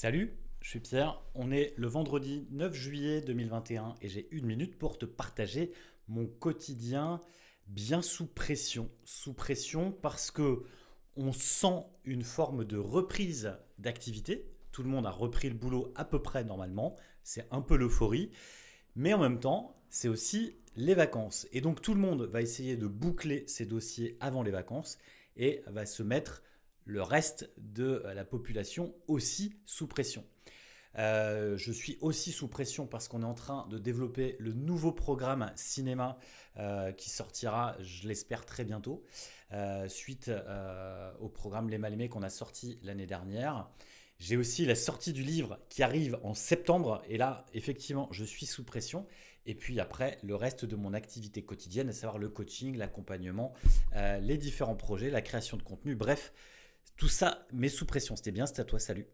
Salut, je suis Pierre. On est le vendredi 9 juillet 2021 et j'ai une minute pour te partager mon quotidien bien sous pression. Sous pression parce que on sent une forme de reprise d'activité. Tout le monde a repris le boulot à peu près normalement. C'est un peu l'euphorie. Mais en même temps, c'est aussi les vacances. Et donc tout le monde va essayer de boucler ses dossiers avant les vacances et va se mettre le reste de la population aussi sous pression. Euh, je suis aussi sous pression parce qu'on est en train de développer le nouveau programme cinéma euh, qui sortira, je l'espère, très bientôt, euh, suite au programme Les Mal-Aimés qu'on a sorti l'année dernière. J'ai aussi la sortie du livre qui arrive en septembre et là, effectivement, je suis sous pression. Et puis après, le reste de mon activité quotidienne, à savoir le coaching, l'accompagnement, les différents projets, la création de contenu, bref. Tout ça met sous pression. C'était bien, c'était à toi, salut.